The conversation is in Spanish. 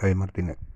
David Martínez.